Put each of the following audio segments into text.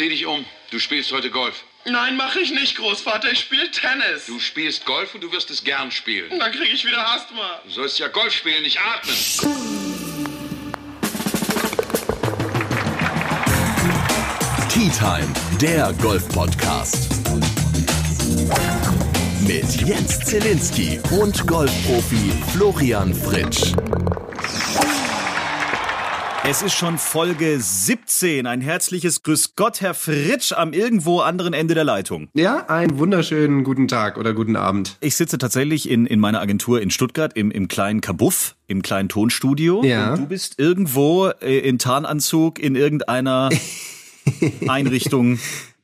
zieh dich um. Du spielst heute Golf. Nein, mache ich nicht, Großvater. Ich spiele Tennis. Du spielst Golf und du wirst es gern spielen. Dann kriege ich wieder Asthma. Du sollst ja Golf spielen, nicht atmen. Tea Time, der Golf-Podcast. Mit Jens Zielinski und Golfprofi Florian Fritsch. Es ist schon Folge 17. Ein herzliches Grüß Gott, Herr Fritsch, am irgendwo anderen Ende der Leitung. Ja, einen wunderschönen guten Tag oder guten Abend. Ich sitze tatsächlich in, in meiner Agentur in Stuttgart im, im kleinen Kabuff, im kleinen Tonstudio. Ja. Und du bist irgendwo äh, in Tarnanzug in irgendeiner Einrichtung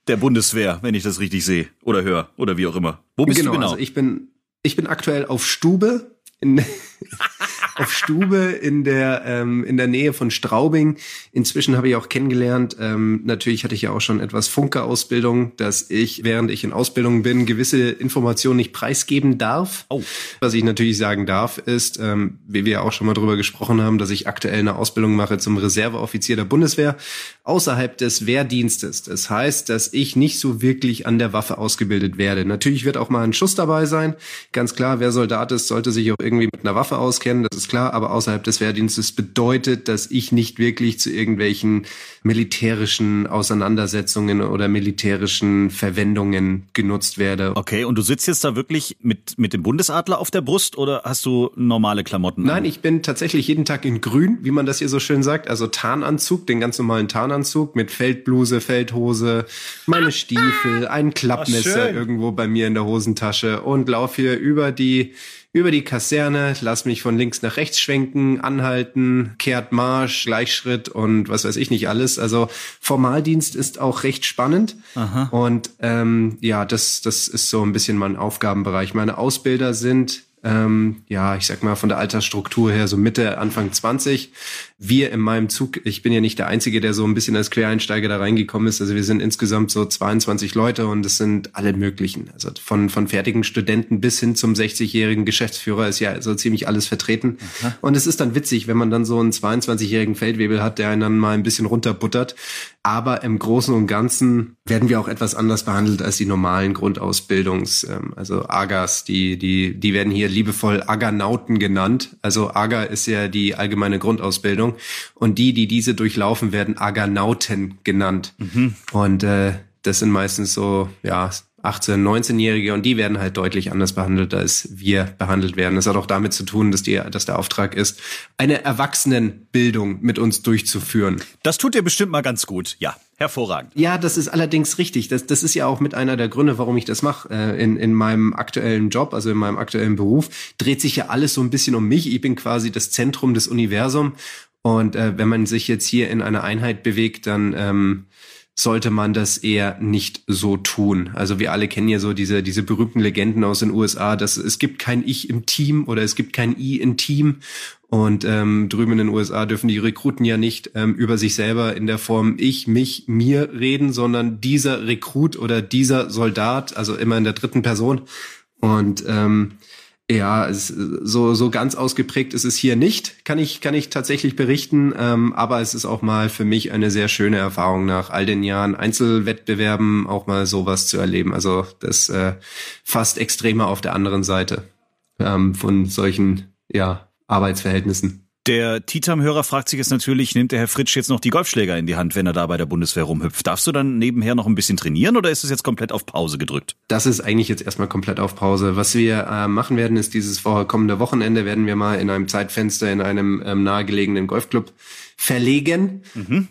der Bundeswehr, wenn ich das richtig sehe oder höre oder wie auch immer. Wo bist genau, du genau? Also ich bin, ich bin aktuell auf Stube in, auf Stube in der ähm, in der Nähe von Straubing. Inzwischen habe ich auch kennengelernt. Ähm, natürlich hatte ich ja auch schon etwas Funke-Ausbildung, dass ich während ich in Ausbildung bin gewisse Informationen nicht preisgeben darf. Oh. Was ich natürlich sagen darf, ist, ähm, wie wir auch schon mal drüber gesprochen haben, dass ich aktuell eine Ausbildung mache zum Reserveoffizier der Bundeswehr außerhalb des Wehrdienstes. Das heißt, dass ich nicht so wirklich an der Waffe ausgebildet werde. Natürlich wird auch mal ein Schuss dabei sein. Ganz klar, wer Soldat ist, sollte sich auch irgendwie mit einer Waffe auskennen, das ist klar. Aber außerhalb des Wehrdienstes bedeutet, dass ich nicht wirklich zu irgendwelchen militärischen Auseinandersetzungen oder militärischen Verwendungen genutzt werde. Okay, und du sitzt jetzt da wirklich mit, mit dem Bundesadler auf der Brust oder hast du normale Klamotten? Nein, an? ich bin tatsächlich jeden Tag in grün, wie man das hier so schön sagt. Also Tarnanzug, den ganz normalen Tarnanzug mit Feldbluse, Feldhose, meine Stiefel, ein Klappmesser schön. irgendwo bei mir in der Hosentasche und laufe hier über die über die Kaserne, lass mich von links nach rechts schwenken, anhalten, kehrt Marsch, Gleichschritt und was weiß ich nicht alles. Also Formaldienst ist auch recht spannend. Und ähm, ja, das, das ist so ein bisschen mein Aufgabenbereich. Meine Ausbilder sind ähm, ja, ich sag mal von der Altersstruktur her so Mitte, Anfang 20. Wir in meinem Zug, ich bin ja nicht der Einzige, der so ein bisschen als Quereinsteiger da reingekommen ist. Also wir sind insgesamt so 22 Leute und es sind alle möglichen. Also von, von fertigen Studenten bis hin zum 60-jährigen Geschäftsführer ist ja so ziemlich alles vertreten. Und es ist dann witzig, wenn man dann so einen 22-jährigen Feldwebel hat, der einen dann mal ein bisschen runterbuttert. Aber im Großen und Ganzen werden wir auch etwas anders behandelt als die normalen Grundausbildungs, ähm, also AGAs, die, die, die werden hier liebevoll Aganauten genannt. Also AGA ist ja die allgemeine Grundausbildung und die, die diese durchlaufen, werden Aganauten genannt. Und äh, das sind meistens so, ja, 18-, 19-Jährige und die werden halt deutlich anders behandelt, als wir behandelt werden. Das hat auch damit zu tun, dass, die, dass der Auftrag ist, eine Erwachsenenbildung mit uns durchzuführen. Das tut dir bestimmt mal ganz gut. Ja, hervorragend. Ja, das ist allerdings richtig. Das, das ist ja auch mit einer der Gründe, warum ich das mache. Äh, in, in meinem aktuellen Job, also in meinem aktuellen Beruf, dreht sich ja alles so ein bisschen um mich. Ich bin quasi das Zentrum des Universums. Und äh, wenn man sich jetzt hier in einer Einheit bewegt, dann ähm, sollte man das eher nicht so tun. Also wir alle kennen ja so diese, diese berühmten Legenden aus den USA, dass es gibt kein Ich im Team oder es gibt kein I im Team. Und ähm, drüben in den USA dürfen die Rekruten ja nicht ähm, über sich selber in der Form ich, mich, mir reden, sondern dieser Rekrut oder dieser Soldat, also immer in der dritten Person. Und ähm, ja, es, so, so ganz ausgeprägt ist es hier nicht, kann ich, kann ich tatsächlich berichten. Ähm, aber es ist auch mal für mich eine sehr schöne Erfahrung nach all den Jahren Einzelwettbewerben auch mal sowas zu erleben. Also das äh, fast extremer auf der anderen Seite ähm, von solchen ja, Arbeitsverhältnissen. Der Titam-Hörer fragt sich jetzt natürlich, nimmt der Herr Fritsch jetzt noch die Golfschläger in die Hand, wenn er da bei der Bundeswehr rumhüpft? Darfst du dann nebenher noch ein bisschen trainieren oder ist es jetzt komplett auf Pause gedrückt? Das ist eigentlich jetzt erstmal komplett auf Pause. Was wir äh, machen werden, ist dieses kommende Wochenende werden wir mal in einem Zeitfenster in einem ähm, nahegelegenen Golfclub verlegen,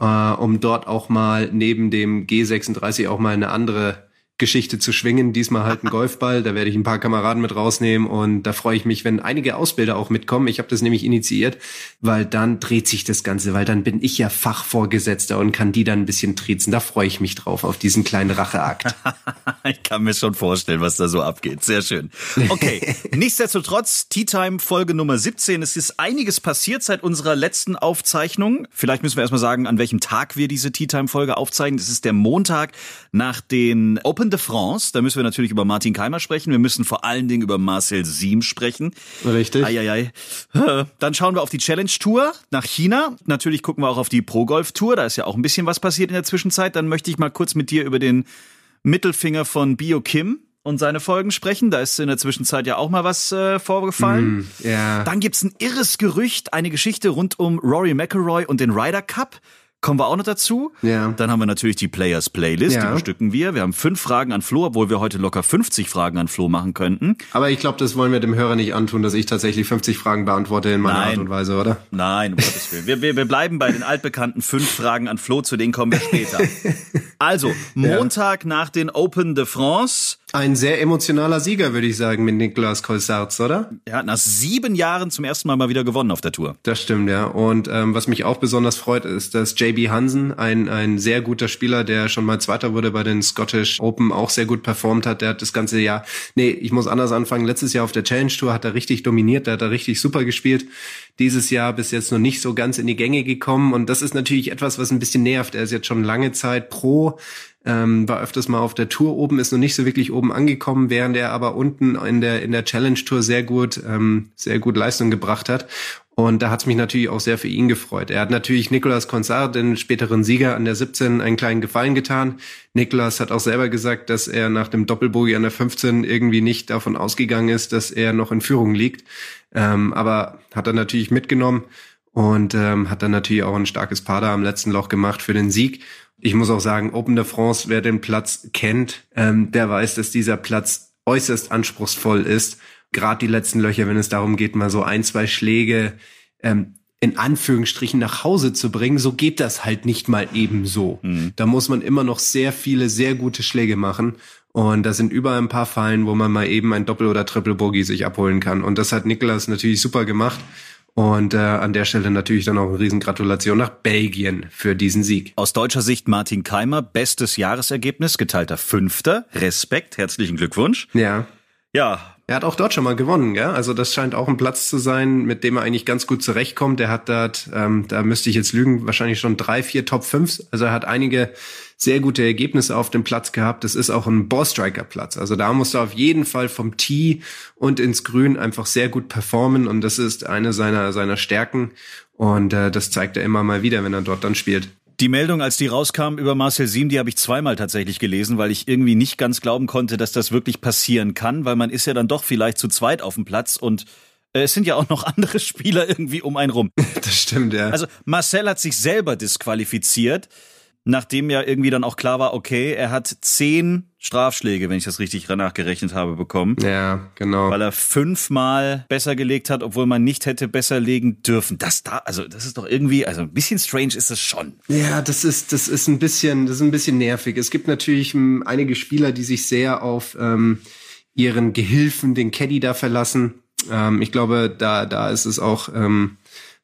äh, um dort auch mal neben dem G36 auch mal eine andere Geschichte zu schwingen. Diesmal halt ein Golfball. Da werde ich ein paar Kameraden mit rausnehmen und da freue ich mich, wenn einige Ausbilder auch mitkommen. Ich habe das nämlich initiiert, weil dann dreht sich das Ganze, weil dann bin ich ja Fachvorgesetzter und kann die dann ein bisschen triezen. Da freue ich mich drauf, auf diesen kleinen Racheakt. ich kann mir schon vorstellen, was da so abgeht. Sehr schön. Okay, nichtsdestotrotz, Tea Time Folge Nummer 17. Es ist einiges passiert seit unserer letzten Aufzeichnung. Vielleicht müssen wir erstmal sagen, an welchem Tag wir diese Tea Time Folge aufzeichnen. Es ist der Montag nach den Open de France. Da müssen wir natürlich über Martin Keimer sprechen. Wir müssen vor allen Dingen über Marcel Siem sprechen. Richtig. Eieiei. Dann schauen wir auf die Challenge Tour nach China. Natürlich gucken wir auch auf die Pro Golf Tour. Da ist ja auch ein bisschen was passiert in der Zwischenzeit. Dann möchte ich mal kurz mit dir über den Mittelfinger von Bio Kim und seine Folgen sprechen. Da ist in der Zwischenzeit ja auch mal was äh, vorgefallen. Mm, ja. Dann gibt's ein irres Gerücht, eine Geschichte rund um Rory McIlroy und den Ryder Cup. Kommen wir auch noch dazu. Ja. Dann haben wir natürlich die Players Playlist, Ja. die bestücken wir. Wir haben fünf Fragen an Flo, obwohl wir heute locker 50 Fragen an Flo machen könnten. Aber ich glaube, das wollen wir dem Hörer nicht antun, dass ich tatsächlich 50 Fragen beantworte in meiner Nein. Art und Weise, oder? Nein, um Gottes Willen. Wir, wir, wir bleiben bei den altbekannten fünf Fragen an Flo, zu denen kommen wir später. Also, Montag nach den Open de France. Ein sehr emotionaler Sieger, würde ich sagen, mit Niklas Kolsarz, oder? Er hat nach sieben Jahren zum ersten Mal mal wieder gewonnen auf der Tour. Das stimmt, ja. Und ähm, was mich auch besonders freut, ist, dass JB Hansen, ein, ein sehr guter Spieler, der schon mal Zweiter wurde bei den Scottish Open, auch sehr gut performt hat. Der hat das ganze Jahr, nee, ich muss anders anfangen. Letztes Jahr auf der Challenge Tour hat er richtig dominiert, der hat er richtig super gespielt. Dieses Jahr bis jetzt noch nicht so ganz in die Gänge gekommen. Und das ist natürlich etwas, was ein bisschen nervt. Er ist jetzt schon lange Zeit pro, ähm, war öfters mal auf der Tour oben, ist noch nicht so wirklich oben angekommen, während er aber unten in der in der Challenge Tour sehr gut ähm, sehr gut Leistung gebracht hat. Und da hat es mich natürlich auch sehr für ihn gefreut. Er hat natürlich Nicolas Consart, den späteren Sieger an der 17, einen kleinen Gefallen getan. Nicolas hat auch selber gesagt, dass er nach dem Doppelbogie an der 15 irgendwie nicht davon ausgegangen ist, dass er noch in Führung liegt. Ähm, aber hat er natürlich mitgenommen und ähm, hat dann natürlich auch ein starkes Pader am letzten Loch gemacht für den Sieg. Ich muss auch sagen, Open de France, wer den Platz kennt, ähm, der weiß, dass dieser Platz äußerst anspruchsvoll ist. Gerade die letzten Löcher, wenn es darum geht, mal so ein, zwei Schläge ähm, in Anführungsstrichen nach Hause zu bringen, so geht das halt nicht mal eben so. Da muss man immer noch sehr viele, sehr gute Schläge machen. Und da sind überall ein paar Fallen, wo man mal eben ein Doppel- oder Triple-Bogey sich abholen kann. Und das hat Niklas natürlich super gemacht. Und äh, an der Stelle natürlich dann auch eine riesen Gratulation nach Belgien für diesen Sieg. Aus deutscher Sicht Martin Keimer, bestes Jahresergebnis, geteilter Fünfter. Respekt, herzlichen Glückwunsch. Ja. Ja, Er hat auch dort schon mal gewonnen, gell? Also das scheint auch ein Platz zu sein, mit dem er eigentlich ganz gut zurechtkommt. Er hat dort, ähm, da müsste ich jetzt lügen, wahrscheinlich schon drei, vier Top 5. Also er hat einige sehr gute Ergebnisse auf dem Platz gehabt. Das ist auch ein Ballstriker-Platz. Also da musst du auf jeden Fall vom Tee und ins Grün einfach sehr gut performen. Und das ist eine seiner, seiner Stärken. Und äh, das zeigt er immer mal wieder, wenn er dort dann spielt. Die Meldung, als die rauskam über Marcel Siem, die habe ich zweimal tatsächlich gelesen, weil ich irgendwie nicht ganz glauben konnte, dass das wirklich passieren kann, weil man ist ja dann doch vielleicht zu zweit auf dem Platz und äh, es sind ja auch noch andere Spieler irgendwie um einen rum. Das stimmt, ja. Also Marcel hat sich selber disqualifiziert, nachdem ja irgendwie dann auch klar war, okay, er hat zehn Strafschläge, wenn ich das richtig nachgerechnet habe, bekommen. ja, genau. Weil er fünfmal besser gelegt hat, obwohl man nicht hätte besser legen dürfen. Das da, also das ist doch irgendwie, also ein bisschen strange ist es schon. Ja, das ist, das ist ein bisschen, das ist ein bisschen nervig. Es gibt natürlich ähm, einige Spieler, die sich sehr auf ähm, ihren Gehilfen, den Caddy da verlassen. Ähm, ich glaube, da, da ist es auch ähm,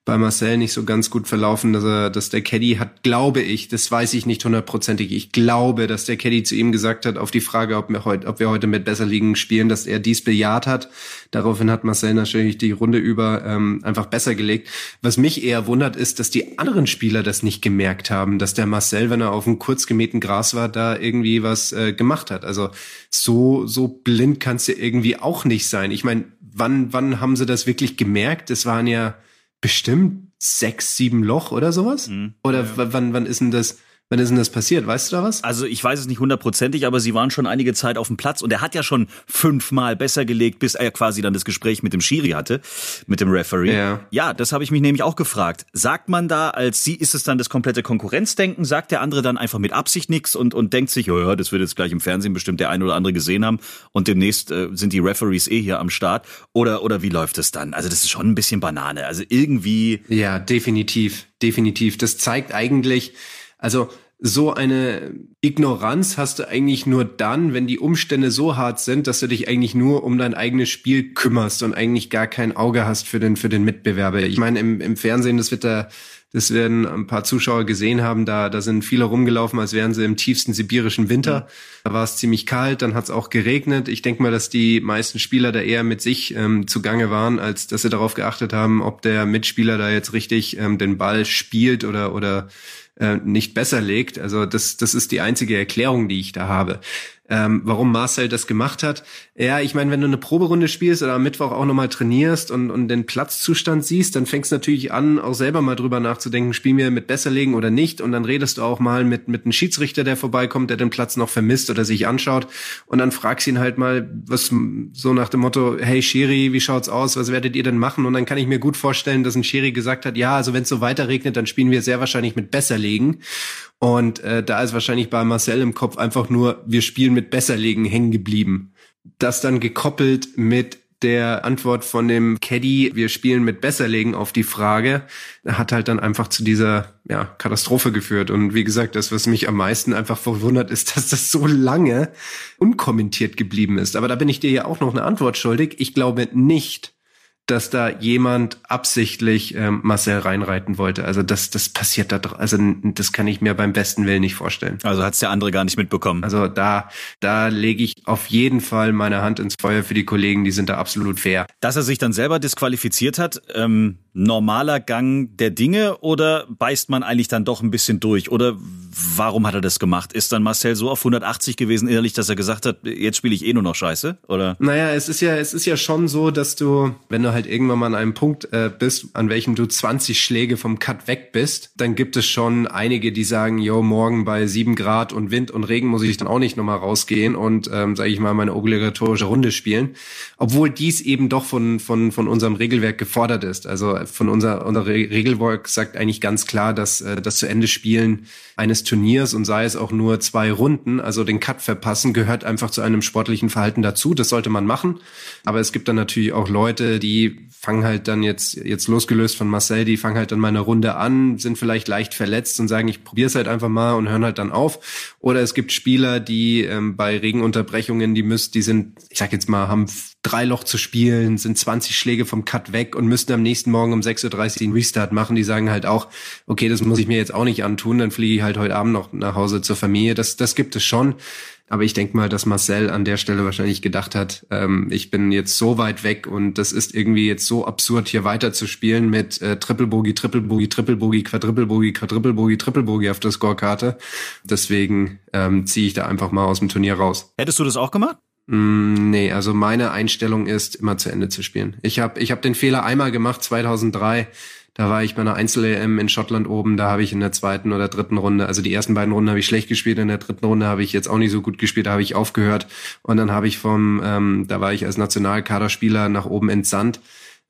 bei Marcel nicht so ganz gut verlaufen, dass er, dass der Caddy hat, glaube ich, das weiß ich nicht hundertprozentig. Ich glaube, dass der Caddy zu ihm gesagt hat, auf die Frage, ob wir heute, ob wir heute mit besser liegen spielen, dass er dies bejaht hat. Daraufhin hat Marcel natürlich die Runde über ähm, einfach besser gelegt. Was mich eher wundert, ist, dass die anderen Spieler das nicht gemerkt haben, dass der Marcel, wenn er auf dem kurz gemähten Gras war, da irgendwie was äh, gemacht hat. Also so so blind kannst du irgendwie auch nicht sein. Ich meine, wann wann haben sie das wirklich gemerkt? Es waren ja bestimmt sechs, sieben Loch oder sowas. Oder w- wann wann ist denn das? Wann ist denn das passiert? Weißt du da was? Also ich weiß es nicht hundertprozentig, aber sie waren schon einige Zeit auf dem Platz und er hat ja schon fünfmal besser gelegt, bis er quasi dann das Gespräch mit dem Schiri hatte, mit dem Referee. Ja. ja, das habe ich mich nämlich auch gefragt. Sagt man da als sie, ist es dann das komplette Konkurrenzdenken? Sagt der andere dann einfach mit Absicht nichts und, und denkt sich, oh ja, das wird jetzt gleich im Fernsehen bestimmt der ein oder andere gesehen haben und demnächst äh, sind die Referees eh hier am Start? Oder, oder wie läuft es dann? Also das ist schon ein bisschen Banane. Also irgendwie, Ja, definitiv, definitiv. Das zeigt eigentlich, also so eine Ignoranz hast du eigentlich nur dann, wenn die Umstände so hart sind, dass du dich eigentlich nur um dein eigenes Spiel kümmerst und eigentlich gar kein Auge hast für den für den Mitbewerber. Ich meine, im, im Fernsehen, das wird da Das werden ein paar Zuschauer gesehen haben. Da, da sind viele rumgelaufen, als wären sie im tiefsten sibirischen Winter. Da war es ziemlich kalt, dann hat es auch geregnet. Ich denke mal, dass die meisten Spieler da eher mit sich ähm, zugange waren, als dass sie darauf geachtet haben, ob der Mitspieler da jetzt richtig ähm, den Ball spielt oder, oder äh, nicht besser legt. Also das, das ist die einzige Erklärung, die ich da habe ähm, warum Marcel das gemacht hat. Ja, ich meine, wenn du eine Proberunde spielst oder am Mittwoch auch nochmal trainierst und, und den Platzzustand siehst, dann fängst du natürlich an, auch selber mal drüber nachzudenken, spielen wir mit Besserlegen oder nicht. Und dann redest du auch mal mit, mit einem Schiedsrichter, der vorbeikommt, der den Platz noch vermisst oder sich anschaut. Und dann fragst ihn halt mal, was so nach dem Motto, hey Schiri, wie schaut's aus? Was werdet ihr denn machen? Und dann kann ich mir gut vorstellen, dass ein Schiri gesagt hat, ja, also wenn es so weiter regnet, dann spielen wir sehr wahrscheinlich mit Besserlegen. Und äh, da ist wahrscheinlich bei Marcel im Kopf einfach nur, wir spielen mit Besserlegen hängen geblieben. Das dann gekoppelt mit der Antwort von dem Caddy, wir spielen mit Besserlegen auf die Frage, hat halt dann einfach zu dieser ja, Katastrophe geführt. Und wie gesagt, das, was mich am meisten einfach verwundert, ist, dass das so lange unkommentiert geblieben ist. Aber da bin ich dir ja auch noch eine Antwort schuldig. Ich glaube nicht, dass da jemand absichtlich ähm, Marcel reinreiten wollte. Also das, das passiert da, also das kann ich mir beim besten Willen nicht vorstellen. Also hat's der andere gar nicht mitbekommen. Also da, da lege ich auf jeden Fall meine Hand ins Feuer für die Kollegen, die sind da absolut fair. Dass er sich dann selber disqualifiziert hat, ähm, normaler Gang der Dinge oder beißt man eigentlich dann doch ein bisschen durch? Oder warum hat er das gemacht? Ist dann Marcel so auf 180 gewesen innerlich, dass er gesagt hat, jetzt spiele ich eh nur noch Scheiße? Oder? Naja, es ist ja, es ist ja schon so, dass du, wenn du halt irgendwann mal an einem Punkt äh, bist, an welchem du 20 Schläge vom Cut weg bist, dann gibt es schon einige, die sagen, yo, morgen bei sieben Grad und Wind und Regen muss ich dann auch nicht nochmal rausgehen und, ähm, sage ich mal, meine obligatorische Runde spielen. Obwohl dies eben doch von, von, von unserem Regelwerk gefordert ist. Also von unser, unser Regelwerk sagt eigentlich ganz klar, dass äh, das zu Ende spielen eines Turniers und sei es auch nur zwei Runden, also den Cut verpassen, gehört einfach zu einem sportlichen Verhalten dazu. Das sollte man machen. Aber es gibt dann natürlich auch Leute, die fangen halt dann jetzt, jetzt losgelöst von Marcel, die fangen halt dann mal eine Runde an, sind vielleicht leicht verletzt und sagen, ich probiere es halt einfach mal und hören halt dann auf. Oder es gibt Spieler, die ähm, bei Regenunterbrechungen, die müssen, die sind, ich sag jetzt mal, haben drei Loch zu spielen, sind 20 Schläge vom Cut weg und müssten am nächsten Morgen um 6.30 Uhr einen Restart machen. Die sagen halt auch, okay, das muss ich mir jetzt auch nicht antun, dann fliege ich halt heute Abend noch nach Hause zur Familie. Das, das gibt es schon. Aber ich denke mal, dass Marcel an der Stelle wahrscheinlich gedacht hat, ähm, ich bin jetzt so weit weg und das ist irgendwie jetzt so absurd, hier weiter zu spielen mit äh, Triple Bogey, Triple Bogey, Triple Bogey, Quadruple Bogey, Quadruple Bogey, Triple Bogey auf der Scorekarte. Deswegen ähm, ziehe ich da einfach mal aus dem Turnier raus. Hättest du das auch gemacht? Mm, nee, also meine Einstellung ist, immer zu Ende zu spielen. Ich habe ich hab den Fehler einmal gemacht, 2003. Da war ich bei einer Einzel-EM in Schottland oben, da habe ich in der zweiten oder dritten Runde, also die ersten beiden Runden habe ich schlecht gespielt, in der dritten Runde habe ich jetzt auch nicht so gut gespielt, da habe ich aufgehört. Und dann habe ich vom, ähm, da war ich als Nationalkaderspieler nach oben entsandt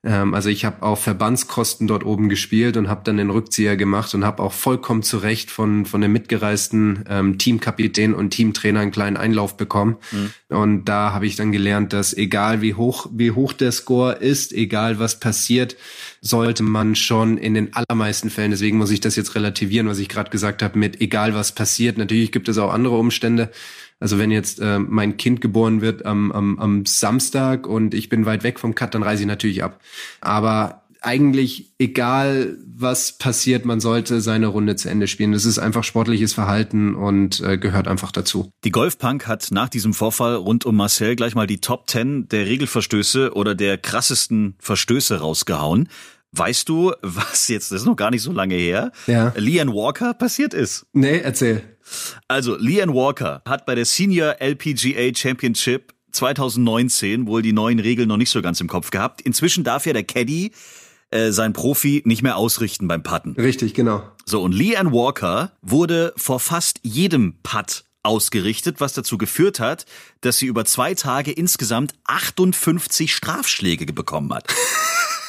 ähm, also ich habe auf Verbandskosten dort oben gespielt und habe dann den Rückzieher gemacht und habe auch vollkommen zu Recht von, von dem mitgereisten ähm, Teamkapitän und Teamtrainer einen kleinen Einlauf bekommen. Mhm. Und da habe ich dann gelernt, dass egal wie hoch, wie hoch der Score ist, egal was passiert, sollte man schon in den allermeisten Fällen, deswegen muss ich das jetzt relativieren, was ich gerade gesagt habe, mit egal was passiert. Natürlich gibt es auch andere Umstände, also wenn jetzt äh, mein Kind geboren wird am, am, am Samstag und ich bin weit weg vom Cut, dann reise ich natürlich ab. Aber eigentlich egal, was passiert, man sollte seine Runde zu Ende spielen. Das ist einfach sportliches Verhalten und äh, gehört einfach dazu. Die Golfpunk hat nach diesem Vorfall rund um Marcel gleich mal die Top 10 der Regelverstöße oder der krassesten Verstöße rausgehauen. Weißt du, was jetzt, das ist noch gar nicht so lange her, ja. Leanne Walker passiert ist? Nee, erzähl. Also, Leanne Walker hat bei der Senior LPGA Championship 2019 wohl die neuen Regeln noch nicht so ganz im Kopf gehabt. Inzwischen darf ja der Caddy äh, sein Profi nicht mehr ausrichten beim Putten. Richtig, genau. So, und Leanne Walker wurde vor fast jedem Putt ausgerichtet, was dazu geführt hat, dass sie über zwei Tage insgesamt 58 Strafschläge bekommen hat.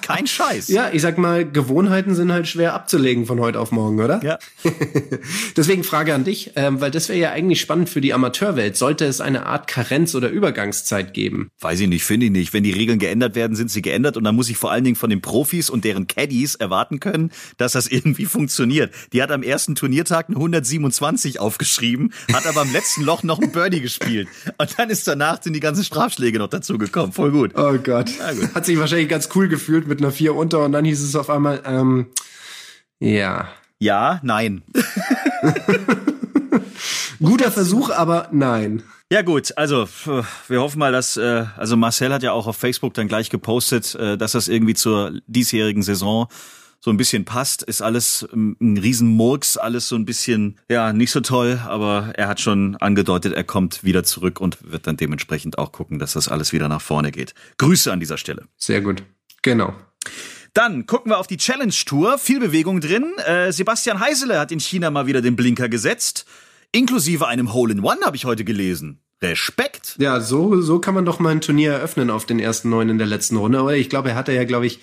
Kein Scheiß. Ja, ich sag mal, Gewohnheiten sind halt schwer abzulegen von heute auf morgen, oder? Ja. Deswegen Frage an dich, ähm, weil das wäre ja eigentlich spannend für die Amateurwelt. Sollte es eine Art Karenz- oder Übergangszeit geben? Weiß ich nicht, finde ich nicht. Wenn die Regeln geändert werden, sind sie geändert und dann muss ich vor allen Dingen von den Profis und deren Caddies erwarten können, dass das irgendwie funktioniert. Die hat am ersten Turniertag eine 127 aufgeschrieben, hat aber am letzten Loch noch ein Birdie gespielt. Und dann ist danach sind die ganzen Strafschläge noch dazu gekommen. Voll gut. Oh Gott. gut. Hat sich wahrscheinlich ganz cool gefühlt gefühlt mit einer 4 unter und dann hieß es auf einmal, ähm, ja. Ja, nein. Guter Versuch, aber nein. Ja gut, also wir hoffen mal, dass äh, also Marcel hat ja auch auf Facebook dann gleich gepostet, äh, dass das irgendwie zur diesjährigen Saison so ein bisschen passt. Ist alles ein Riesenmurks, alles so ein bisschen ja nicht so toll, aber er hat schon angedeutet, er kommt wieder zurück und wird dann dementsprechend auch gucken, dass das alles wieder nach vorne geht. Grüße an dieser Stelle. Sehr gut, genau. Dann gucken wir auf die Challenge Tour. Viel Bewegung drin. Äh, Sebastian Heisele hat in China mal wieder den Blinker gesetzt. Inklusive einem Hole-in-One habe ich heute gelesen. Respekt. Ja, so, so kann man doch mal ein Turnier eröffnen auf den ersten neun in der letzten Runde. Oder ich glaube, er hatte ja, glaube ich,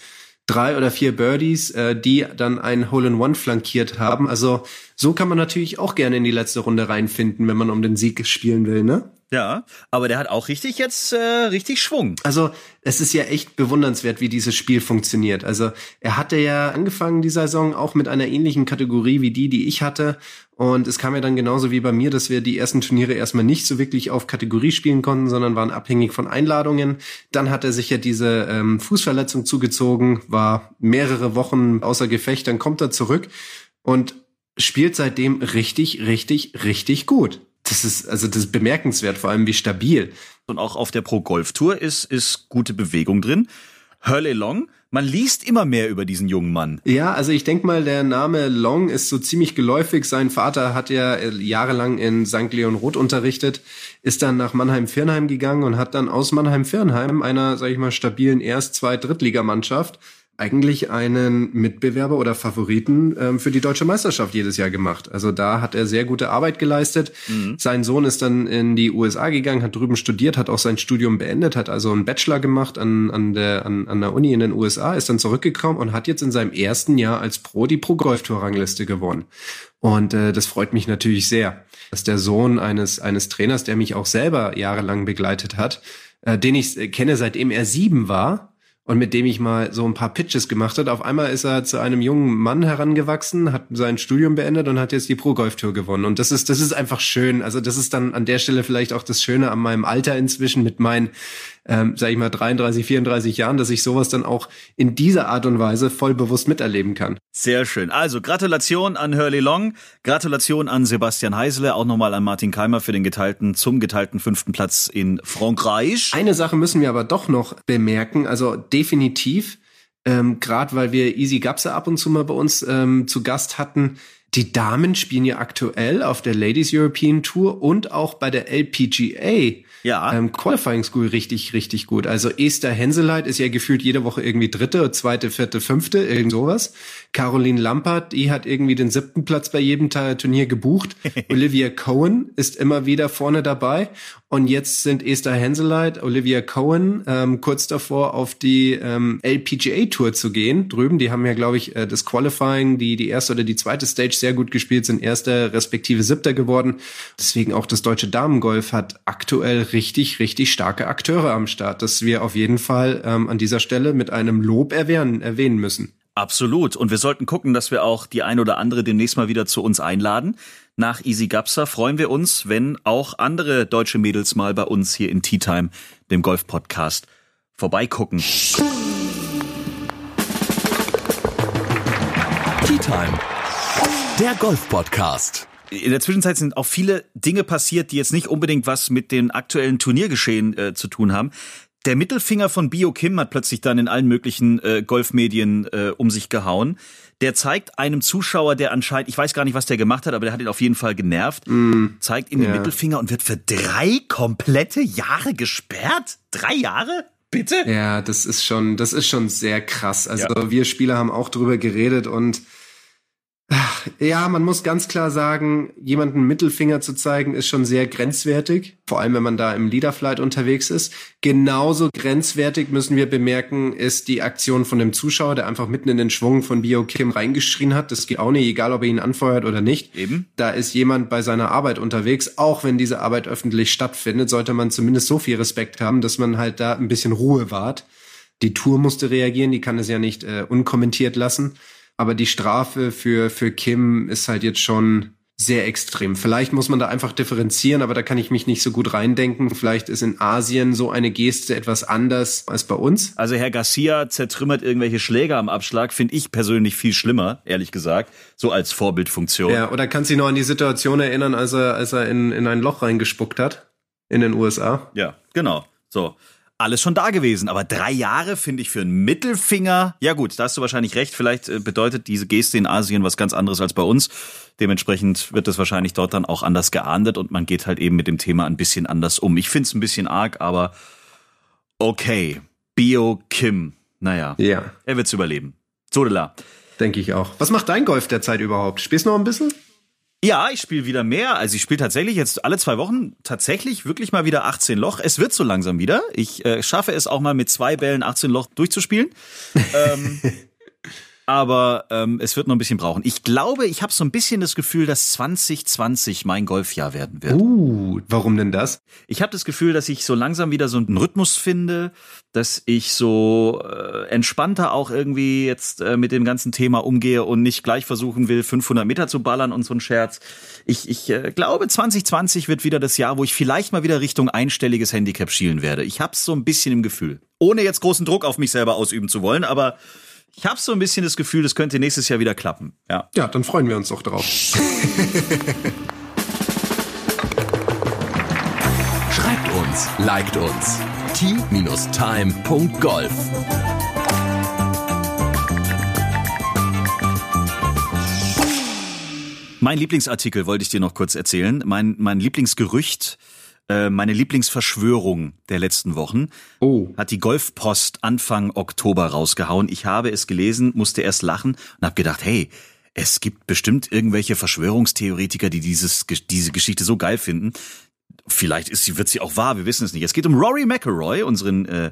drei oder vier Birdies, äh, die dann ein Hole-in-One flankiert haben. Also so kann man natürlich auch gerne in die letzte Runde reinfinden, wenn man um den Sieg spielen will, ne? Ja, aber der hat auch richtig jetzt äh, richtig Schwung. Also es ist ja echt bewundernswert, wie dieses Spiel funktioniert. Also er hatte ja angefangen die Saison auch mit einer ähnlichen Kategorie wie die, die ich hatte. Und es kam ja dann genauso wie bei mir, dass wir die ersten Turniere erstmal nicht so wirklich auf Kategorie spielen konnten, sondern waren abhängig von Einladungen. Dann hat er sich ja diese ähm, Fußverletzung zugezogen, war mehrere Wochen außer Gefecht, dann kommt er zurück und spielt seitdem richtig, richtig, richtig gut. Das ist, also das ist bemerkenswert, vor allem wie stabil. Und auch auf der Pro Golf Tour ist, ist gute Bewegung drin. Hurley Long, man liest immer mehr über diesen jungen Mann. Ja, also ich denke mal, der Name Long ist so ziemlich geläufig. Sein Vater hat ja äh, jahrelang in St. Leon Roth unterrichtet, ist dann nach Mannheim-Firnheim gegangen und hat dann aus Mannheim-Firnheim, einer, sag ich mal, stabilen Erst-, Zweit-, Drittligamannschaft, eigentlich einen Mitbewerber oder Favoriten ähm, für die deutsche Meisterschaft jedes Jahr gemacht. Also da hat er sehr gute Arbeit geleistet. Mhm. Sein Sohn ist dann in die USA gegangen, hat drüben studiert, hat auch sein Studium beendet, hat also einen Bachelor gemacht an, an, der, an, an der Uni in den USA, ist dann zurückgekommen und hat jetzt in seinem ersten Jahr als Pro die Pro Golf Tour Rangliste gewonnen. Und äh, das freut mich natürlich sehr, dass der Sohn eines, eines Trainers, der mich auch selber jahrelang begleitet hat, äh, den ich äh, kenne, seitdem er sieben war, und mit dem ich mal so ein paar Pitches gemacht hat. Auf einmal ist er zu einem jungen Mann herangewachsen, hat sein Studium beendet und hat jetzt die Pro Golf Tour gewonnen. Und das ist das ist einfach schön. Also das ist dann an der Stelle vielleicht auch das Schöne an meinem Alter inzwischen mit meinen ähm, sage ich mal, 33, 34 Jahren, dass ich sowas dann auch in dieser Art und Weise voll bewusst miterleben kann. Sehr schön. Also Gratulation an Hurley Long, Gratulation an Sebastian Heisele, auch nochmal an Martin Keimer für den geteilten, zum geteilten fünften Platz in Frankreich. Eine Sache müssen wir aber doch noch bemerken, also definitiv, ähm, gerade weil wir Easy Gapse ab und zu mal bei uns ähm, zu Gast hatten, die Damen spielen ja aktuell auf der Ladies European Tour und auch bei der LPGA ja. ähm, Qualifying School richtig, richtig gut. Also Esther Henseleit ist ja gefühlt jede Woche irgendwie dritte, zweite, vierte, fünfte, irgend sowas. Caroline Lampert, die hat irgendwie den siebten Platz bei jedem Turnier gebucht. Olivia Cohen ist immer wieder vorne dabei. Und jetzt sind Esther Henseleit, Olivia Cohen ähm, kurz davor, auf die ähm, LPGA Tour zu gehen. Drüben, die haben ja, glaube ich, äh, das Qualifying, die die erste oder die zweite Stage sehr gut gespielt, sind erster respektive siebter geworden. Deswegen auch das deutsche Damengolf hat aktuell richtig, richtig starke Akteure am Start, dass wir auf jeden Fall ähm, an dieser Stelle mit einem Lob erwähnen, erwähnen müssen. Absolut. Und wir sollten gucken, dass wir auch die ein oder andere demnächst mal wieder zu uns einladen. Nach Easy Gapsa freuen wir uns, wenn auch andere deutsche Mädels mal bei uns hier in Tea Time, dem Golf Podcast, vorbeigucken. Tea Time, der Golf Podcast in der Zwischenzeit sind auch viele Dinge passiert, die jetzt nicht unbedingt was mit den aktuellen Turniergeschehen äh, zu tun haben. Der Mittelfinger von Bio Kim hat plötzlich dann in allen möglichen äh, Golfmedien äh, um sich gehauen. Der zeigt einem Zuschauer, der anscheinend, ich weiß gar nicht, was der gemacht hat, aber der hat ihn auf jeden Fall genervt, mm, zeigt ihm den ja. Mittelfinger und wird für drei komplette Jahre gesperrt? Drei Jahre? Bitte? Ja, das ist schon, das ist schon sehr krass. Also ja. wir Spieler haben auch drüber geredet und ja, man muss ganz klar sagen, jemanden Mittelfinger zu zeigen, ist schon sehr grenzwertig. Vor allem, wenn man da im Leaderflight unterwegs ist. Genauso grenzwertig müssen wir bemerken, ist die Aktion von dem Zuschauer, der einfach mitten in den Schwung von Bio Kim reingeschrien hat. Das geht auch nicht, egal ob er ihn anfeuert oder nicht. Eben. Da ist jemand bei seiner Arbeit unterwegs. Auch wenn diese Arbeit öffentlich stattfindet, sollte man zumindest so viel Respekt haben, dass man halt da ein bisschen Ruhe wahrt. Die Tour musste reagieren, die kann es ja nicht äh, unkommentiert lassen. Aber die Strafe für, für Kim ist halt jetzt schon, sehr extrem. Vielleicht muss man da einfach differenzieren, aber da kann ich mich nicht so gut reindenken. Vielleicht ist in Asien so eine Geste etwas anders als bei uns. Also Herr Garcia zertrümmert irgendwelche Schläger am Abschlag, finde ich persönlich viel schlimmer, ehrlich gesagt, so als Vorbildfunktion. Ja, oder kannst du dich noch an die Situation erinnern, als er, als er in, in ein Loch reingespuckt hat? In den USA? Ja, genau. So alles schon da gewesen. Aber drei Jahre finde ich für einen Mittelfinger. Ja gut, da hast du wahrscheinlich recht. Vielleicht äh, bedeutet diese Geste in Asien was ganz anderes als bei uns. Dementsprechend wird das wahrscheinlich dort dann auch anders geahndet und man geht halt eben mit dem Thema ein bisschen anders um. Ich finde es ein bisschen arg, aber okay. Bio Kim. Naja. Ja. Er wird's überleben. Sodela. Denke ich auch. Was macht dein Golf derzeit überhaupt? Spielst du noch ein bisschen? Ja, ich spiele wieder mehr. Also ich spiele tatsächlich jetzt alle zwei Wochen tatsächlich wirklich mal wieder 18 Loch. Es wird so langsam wieder. Ich äh, schaffe es auch mal mit zwei Bällen 18 Loch durchzuspielen. ähm, aber ähm, es wird noch ein bisschen brauchen. Ich glaube, ich habe so ein bisschen das Gefühl, dass 2020 mein Golfjahr werden wird. Uh, warum denn das? Ich habe das Gefühl, dass ich so langsam wieder so einen Rhythmus finde, dass ich so äh, entspannter auch irgendwie jetzt äh, mit dem ganzen Thema umgehe und nicht gleich versuchen will, 500 Meter zu ballern und so ein Scherz. Ich, ich äh, glaube, 2020 wird wieder das Jahr, wo ich vielleicht mal wieder Richtung einstelliges Handicap schielen werde. Ich habe so ein bisschen im Gefühl. Ohne jetzt großen Druck auf mich selber ausüben zu wollen, aber ich habe so ein bisschen das Gefühl, das könnte nächstes Jahr wieder klappen. Ja. Ja, dann freuen wir uns doch drauf. Schreibt uns, liked uns. t-time.golf Mein Lieblingsartikel wollte ich dir noch kurz erzählen. Mein, mein Lieblingsgerücht, äh, meine Lieblingsverschwörung der letzten Wochen Oh. hat die Golfpost Anfang Oktober rausgehauen. Ich habe es gelesen, musste erst lachen und habe gedacht, hey, es gibt bestimmt irgendwelche Verschwörungstheoretiker, die dieses, diese Geschichte so geil finden. Vielleicht ist sie, wird sie auch wahr, wir wissen es nicht. Es geht um Rory McIlroy, unseren äh,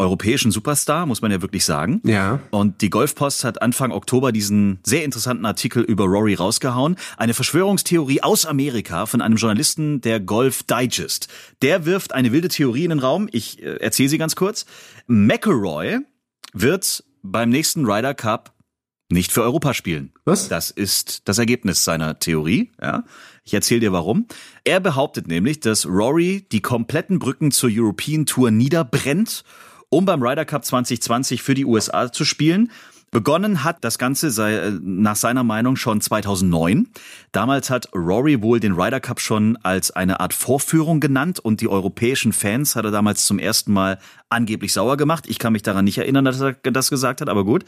europäischen Superstar, muss man ja wirklich sagen. Ja. Und die Golfpost hat Anfang Oktober diesen sehr interessanten Artikel über Rory rausgehauen. Eine Verschwörungstheorie aus Amerika von einem Journalisten der Golf Digest. Der wirft eine wilde Theorie in den Raum. Ich äh, erzähle sie ganz kurz. McElroy wird beim nächsten Ryder Cup nicht für Europa spielen. Was? Das ist das Ergebnis seiner Theorie. Ja. Ich erzähle dir warum. Er behauptet nämlich, dass Rory die kompletten Brücken zur European Tour niederbrennt, um beim Ryder Cup 2020 für die USA zu spielen. Begonnen hat das Ganze sei, äh, nach seiner Meinung schon 2009. Damals hat Rory wohl den Ryder Cup schon als eine Art Vorführung genannt und die europäischen Fans hat er damals zum ersten Mal angeblich sauer gemacht. Ich kann mich daran nicht erinnern, dass er das gesagt hat, aber gut.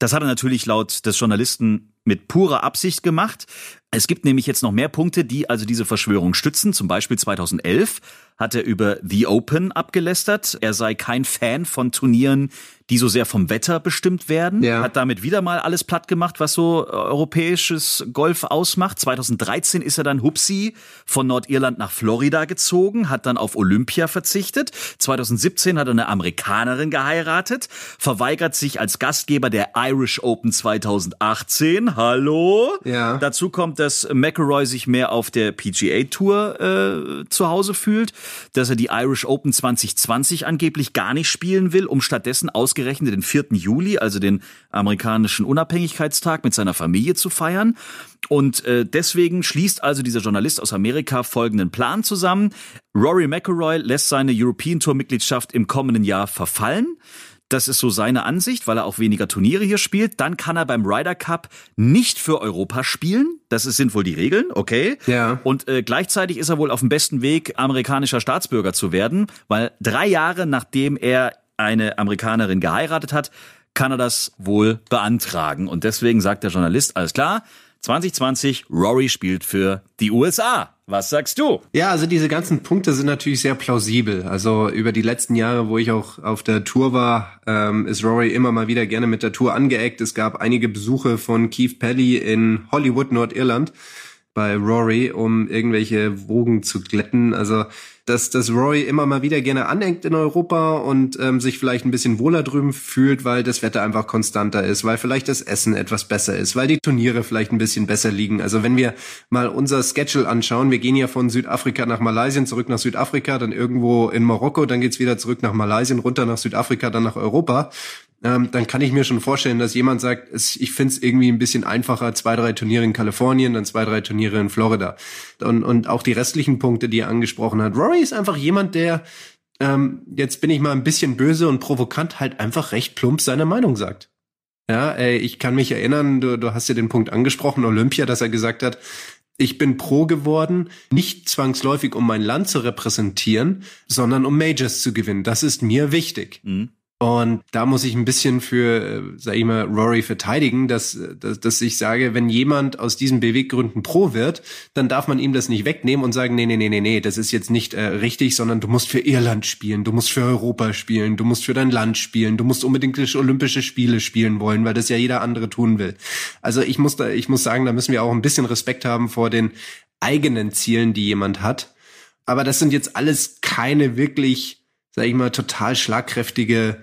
Das hat er natürlich laut des Journalisten mit purer Absicht gemacht. Es gibt nämlich jetzt noch mehr Punkte, die also diese Verschwörung stützen. Zum Beispiel 2011 hat er über The Open abgelästert. Er sei kein Fan von Turnieren, die so sehr vom Wetter bestimmt werden. Ja. Hat damit wieder mal alles platt gemacht, was so äh, europäisches Golf ausmacht. 2013 ist er dann Hupsi von Nordirland nach Florida gezogen, hat dann auf Olympia verzichtet. 2017 hat er eine Amerikanerin geheiratet, verweigert sich als Gastgeber der Irish Open 2018. Hallo? Ja. Dazu kommt, dass McElroy sich mehr auf der PGA Tour äh, zu Hause fühlt, dass er die Irish Open 2020 angeblich gar nicht spielen will, um stattdessen ausgerechnet den 4. Juli, also den amerikanischen Unabhängigkeitstag, mit seiner Familie zu feiern. Und äh, deswegen schließt also dieser Journalist aus Amerika folgenden Plan zusammen. Rory McIlroy lässt seine European Tour Mitgliedschaft im kommenden Jahr verfallen. Das ist so seine Ansicht, weil er auch weniger Turniere hier spielt. Dann kann er beim Ryder Cup nicht für Europa spielen. Das sind wohl die Regeln, okay. Ja. Und äh, gleichzeitig ist er wohl auf dem besten Weg, amerikanischer Staatsbürger zu werden, weil drei Jahre nachdem er eine Amerikanerin geheiratet hat, kann er das wohl beantragen. Und deswegen sagt der Journalist, alles klar, 2020, Rory spielt für die USA. Was sagst du? Ja, also diese ganzen Punkte sind natürlich sehr plausibel. Also über die letzten Jahre, wo ich auch auf der Tour war, ähm, ist Rory immer mal wieder gerne mit der Tour angeeckt. Es gab einige Besuche von Keith Pelly in Hollywood, Nordirland bei Rory, um irgendwelche Wogen zu glätten. Also dass, dass Rory immer mal wieder gerne anhängt in Europa und ähm, sich vielleicht ein bisschen wohler drüben fühlt, weil das Wetter einfach konstanter ist, weil vielleicht das Essen etwas besser ist, weil die Turniere vielleicht ein bisschen besser liegen. Also wenn wir mal unser Schedule anschauen, wir gehen ja von Südafrika nach Malaysia, zurück nach Südafrika, dann irgendwo in Marokko, dann geht's wieder zurück nach Malaysia, runter nach Südafrika, dann nach Europa. Ähm, dann kann ich mir schon vorstellen, dass jemand sagt, es, ich finde es irgendwie ein bisschen einfacher, zwei, drei Turniere in Kalifornien, dann zwei, drei Turniere in Florida. Und, und auch die restlichen Punkte, die er angesprochen hat. Rory ist einfach jemand, der, ähm, jetzt bin ich mal ein bisschen böse und provokant, halt einfach recht plump seine Meinung sagt. Ja, ey, ich kann mich erinnern, du, du hast ja den Punkt angesprochen, Olympia, dass er gesagt hat, ich bin pro geworden, nicht zwangsläufig, um mein Land zu repräsentieren, sondern um Majors zu gewinnen. Das ist mir wichtig. Mhm. Und da muss ich ein bisschen für, äh, sag ich mal, Rory verteidigen, dass, dass, dass ich sage, wenn jemand aus diesen Beweggründen pro wird, dann darf man ihm das nicht wegnehmen und sagen, nee, nee, nee, nee, nee, das ist jetzt nicht äh, richtig, sondern du musst für Irland spielen, du musst für Europa spielen, du musst für dein Land spielen, du musst unbedingt Olympische Spiele spielen wollen, weil das ja jeder andere tun will. Also ich muss da, ich muss sagen, da müssen wir auch ein bisschen Respekt haben vor den eigenen Zielen, die jemand hat. Aber das sind jetzt alles keine wirklich sag ich mal, total schlagkräftige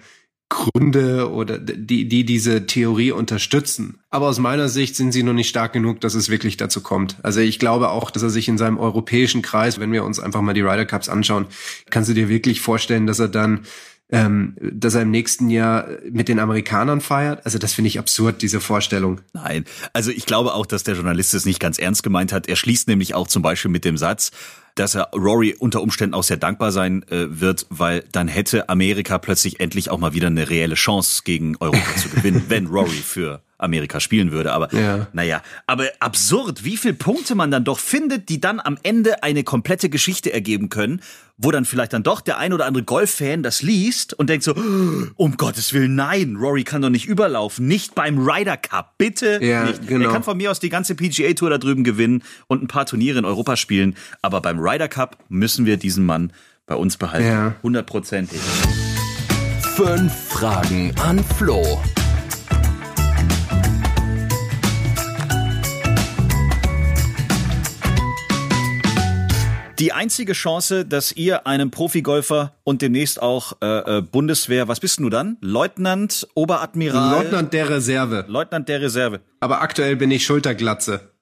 Gründe oder die, die diese Theorie unterstützen. Aber aus meiner Sicht sind sie noch nicht stark genug, dass es wirklich dazu kommt. Also ich glaube auch, dass er sich in seinem europäischen Kreis, wenn wir uns einfach mal die Ryder Cups anschauen, kannst du dir wirklich vorstellen, dass er dann ähm, dass er im nächsten Jahr mit den Amerikanern feiert. Also das finde ich absurd, diese Vorstellung. Nein, also ich glaube auch, dass der Journalist es nicht ganz ernst gemeint hat. Er schließt nämlich auch zum Beispiel mit dem Satz, dass er Rory unter Umständen auch sehr dankbar sein äh, wird, weil dann hätte Amerika plötzlich endlich auch mal wieder eine reelle Chance gegen Europa zu gewinnen, wenn Rory für Amerika spielen würde. Aber ja. naja, aber absurd, wie viel Punkte man dann doch findet, die dann am Ende eine komplette Geschichte ergeben können, wo dann vielleicht dann doch der ein oder andere Golf-Fan das liest und denkt so, um Gottes Willen, nein, Rory kann doch nicht überlaufen, nicht beim Ryder Cup, bitte ja, nicht. Genau. Er kann von mir aus die ganze PGA Tour da drüben gewinnen und ein paar Turniere in Europa spielen, aber beim Ryder Cup müssen wir diesen Mann bei uns behalten. Hundertprozentig. Ja. Fünf Fragen an Flo. Die einzige Chance, dass ihr einem Profigolfer und demnächst auch äh, äh, Bundeswehr, was bist du dann? Leutnant, Oberadmiral? Leutnant der Reserve. Leutnant der Reserve. Aber aktuell bin ich Schulterglatze.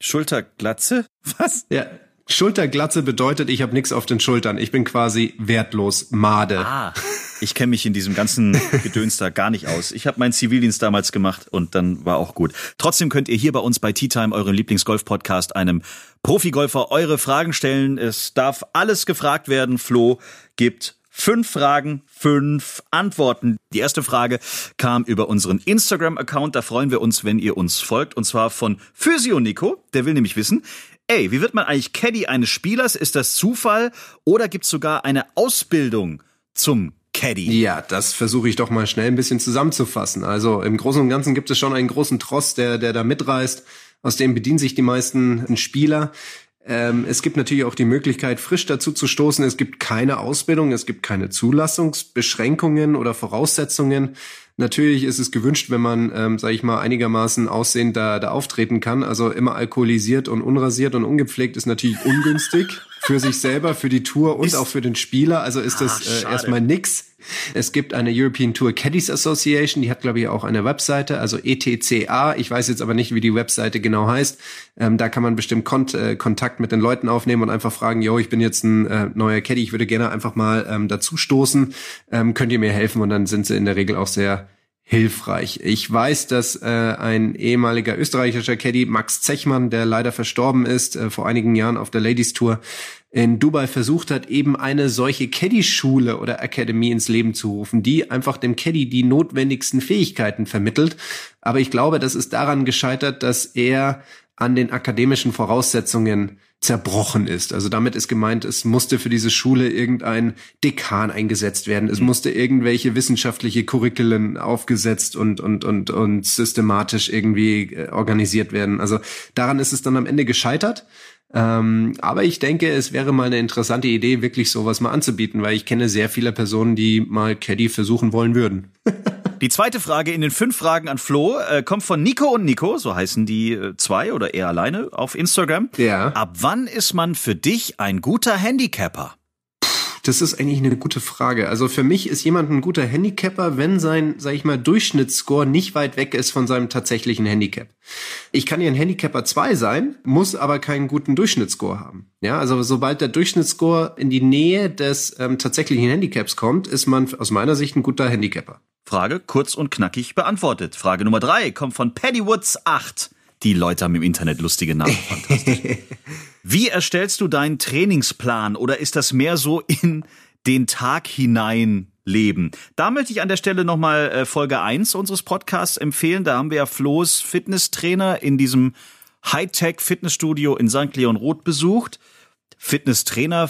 Schulterglatze? Was? Ja, Schulterglatze bedeutet, ich habe nichts auf den Schultern. Ich bin quasi wertlos, Made. Ah, ich kenne mich in diesem ganzen Gedöns da gar nicht aus. Ich habe meinen Zivildienst damals gemacht und dann war auch gut. Trotzdem könnt ihr hier bei uns bei Tea Time, eurem Lieblingsgolf-Podcast, einem Profigolfer eure Fragen stellen. Es darf alles gefragt werden. Flo gibt Fünf Fragen, fünf Antworten. Die erste Frage kam über unseren Instagram-Account. Da freuen wir uns, wenn ihr uns folgt. Und zwar von Physio Nico. Der will nämlich wissen, ey, wie wird man eigentlich Caddy eines Spielers? Ist das Zufall oder gibt es sogar eine Ausbildung zum Caddy? Ja, das versuche ich doch mal schnell ein bisschen zusammenzufassen. Also im Großen und Ganzen gibt es schon einen großen Tross, der, der da mitreißt. Aus dem bedienen sich die meisten Spieler. Ähm, es gibt natürlich auch die Möglichkeit, frisch dazu zu stoßen. Es gibt keine Ausbildung, es gibt keine Zulassungsbeschränkungen oder Voraussetzungen. Natürlich ist es gewünscht, wenn man, ähm, sage ich mal, einigermaßen aussehend da, da auftreten kann. Also immer alkoholisiert und unrasiert und ungepflegt ist natürlich ungünstig für sich selber, für die Tour und ist, auch für den Spieler. Also ist das ah, äh, erstmal nix. Es gibt eine European Tour Caddies Association, die hat, glaube ich, auch eine Webseite, also ETCA. Ich weiß jetzt aber nicht, wie die Webseite genau heißt. Ähm, da kann man bestimmt Kont äh, Kontakt mit den Leuten aufnehmen und einfach fragen, yo, ich bin jetzt ein äh, neuer Caddy, ich würde gerne einfach mal ähm, dazu stoßen. Ähm, könnt ihr mir helfen? Und dann sind sie in der Regel auch sehr hilfreich. Ich weiß, dass äh, ein ehemaliger österreichischer Caddy, Max Zechmann, der leider verstorben ist, äh, vor einigen Jahren auf der Ladies Tour in Dubai versucht hat, eben eine solche Caddy-Schule oder Academy ins Leben zu rufen, die einfach dem Caddy die notwendigsten Fähigkeiten vermittelt. Aber ich glaube, das ist daran gescheitert, dass er an den akademischen Voraussetzungen zerbrochen ist. Also damit ist gemeint, es musste für diese Schule irgendein Dekan eingesetzt werden. Es mhm. musste irgendwelche wissenschaftliche Curriculum aufgesetzt und, und, und, und systematisch irgendwie äh, organisiert werden. Also daran ist es dann am Ende gescheitert. Ähm, aber ich denke, es wäre mal eine interessante Idee, wirklich sowas mal anzubieten, weil ich kenne sehr viele Personen, die mal Caddy versuchen wollen würden. Die zweite Frage in den fünf Fragen an Flo äh, kommt von Nico und Nico, so heißen die äh, zwei oder er alleine auf Instagram. Ja. Ab wann ist man für dich ein guter Handicapper? Das ist eigentlich eine gute Frage. Also für mich ist jemand ein guter Handicapper, wenn sein, sag ich mal, Durchschnittsscore nicht weit weg ist von seinem tatsächlichen Handicap. Ich kann ja ein Handicapper 2 sein, muss aber keinen guten Durchschnittsscore haben. Ja, also sobald der Durchschnittsscore in die Nähe des ähm, tatsächlichen Handicaps kommt, ist man aus meiner Sicht ein guter Handicapper. Frage kurz und knackig beantwortet. Frage Nummer drei kommt von Paddy Woods 8. Die Leute haben im Internet lustige Namen. Fantastisch. Wie erstellst du deinen Trainingsplan oder ist das mehr so in den Tag hinein leben? Da möchte ich an der Stelle nochmal äh, Folge 1 unseres Podcasts empfehlen. Da haben wir ja Flo's Fitnesstrainer in diesem Hightech-Fitnessstudio in St. Leon Roth besucht. Fitnesstrainer,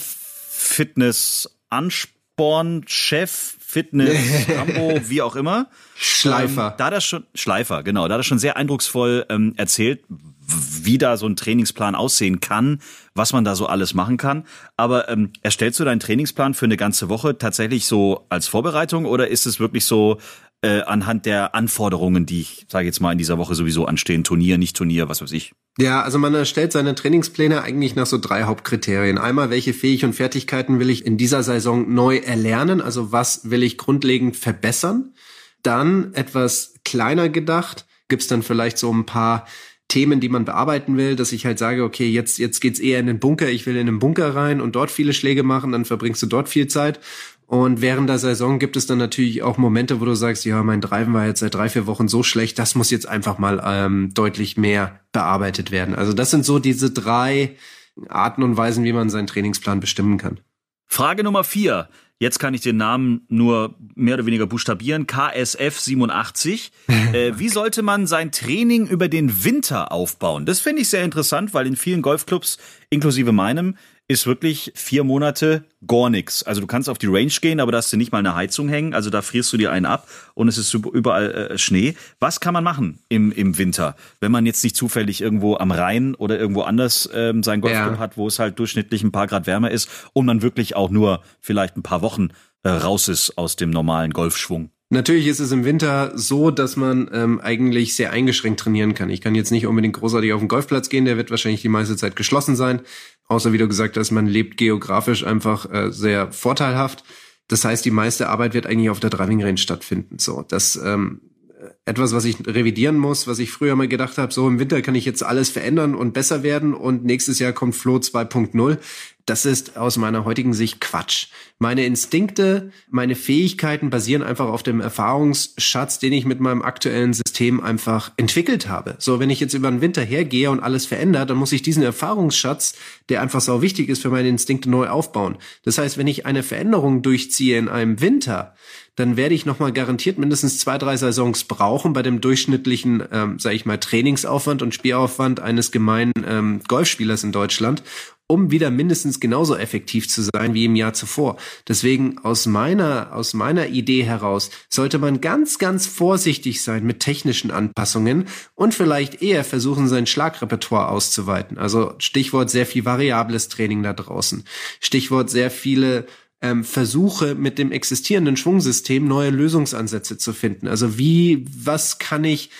Fitnessansporn, Chef, Fitness, Rambo, wie auch immer. Schleifer. Ähm, da hat er schon, Schleifer, genau, da er schon sehr eindrucksvoll ähm, erzählt, wie da so ein Trainingsplan aussehen kann, was man da so alles machen kann. Aber ähm, erstellst du deinen Trainingsplan für eine ganze Woche tatsächlich so als Vorbereitung oder ist es wirklich so äh, anhand der Anforderungen, die ich sage jetzt mal in dieser Woche sowieso anstehen, Turnier, nicht Turnier, was weiß ich? Ja, also man erstellt seine Trainingspläne eigentlich nach so drei Hauptkriterien. Einmal, welche Fähig und Fertigkeiten will ich in dieser Saison neu erlernen? Also was will ich grundlegend verbessern? Dann etwas kleiner gedacht, gibt's dann vielleicht so ein paar Themen, die man bearbeiten will, dass ich halt sage, okay, jetzt, jetzt geht's eher in den Bunker, ich will in den Bunker rein und dort viele Schläge machen, dann verbringst du dort viel Zeit. Und während der Saison gibt es dann natürlich auch Momente, wo du sagst, ja, mein Driven war jetzt seit drei, vier Wochen so schlecht, das muss jetzt einfach mal ähm, deutlich mehr bearbeitet werden. Also das sind so diese drei Arten und Weisen, wie man seinen Trainingsplan bestimmen kann. Frage Nummer vier. Jetzt kann ich den Namen nur mehr oder weniger buchstabieren. KSF 87. äh, wie sollte man sein Training über den Winter aufbauen? Das finde ich sehr interessant, weil in vielen Golfclubs, inklusive meinem, ist wirklich vier Monate gar nichts. Also du kannst auf die Range gehen, aber da hast du nicht mal eine Heizung hängen. Also da frierst du dir einen ab und es ist überall äh, Schnee. Was kann man machen im, im Winter, wenn man jetzt nicht zufällig irgendwo am Rhein oder irgendwo anders ähm, sein Golfclub Ja. hat, wo es halt durchschnittlich ein paar Grad wärmer ist und man wirklich auch nur vielleicht ein paar Wochen äh, raus ist aus dem normalen Golfschwung? Natürlich ist es im Winter so, dass man ähm, eigentlich sehr eingeschränkt trainieren kann. Ich kann jetzt nicht unbedingt großartig auf den Golfplatz gehen, der wird wahrscheinlich die meiste Zeit geschlossen sein. Außer wie du gesagt hast, man lebt geografisch einfach äh, sehr vorteilhaft. Das heißt, die meiste Arbeit wird eigentlich auf der Driving Range stattfinden. So, das ähm, etwas, was ich revidieren muss, was ich früher mal gedacht habe, so im Winter kann ich jetzt alles verändern und besser werden und nächstes Jahr kommt Flow 2.0. Das ist aus meiner heutigen Sicht Quatsch. Meine Instinkte, meine Fähigkeiten basieren einfach auf dem Erfahrungsschatz, den ich mit meinem aktuellen System einfach entwickelt habe. So, wenn ich jetzt über den Winter hergehe und alles verändert, dann muss ich diesen Erfahrungsschatz, der einfach so wichtig ist für meine Instinkte, neu aufbauen. Das heißt, wenn ich eine Veränderung durchziehe in einem Winter, dann werde ich nochmal garantiert mindestens zwei, drei Saisons brauchen bei dem durchschnittlichen, ähm, sage ich mal, Trainingsaufwand und Spielaufwand eines gemeinen ähm, Golfspielers in Deutschland, um wieder mindestens genauso effektiv zu sein wie im Jahr zuvor. Deswegen aus meiner, aus meiner Idee heraus sollte man ganz, ganz vorsichtig sein mit technischen Anpassungen und vielleicht eher versuchen, sein Schlagrepertoire auszuweiten. Also Stichwort sehr viel variables Training da draußen. Stichwort sehr viele ähm, Versuche mit dem existierenden Schwungsystem neue Lösungsansätze zu finden. Also wie, was kann ich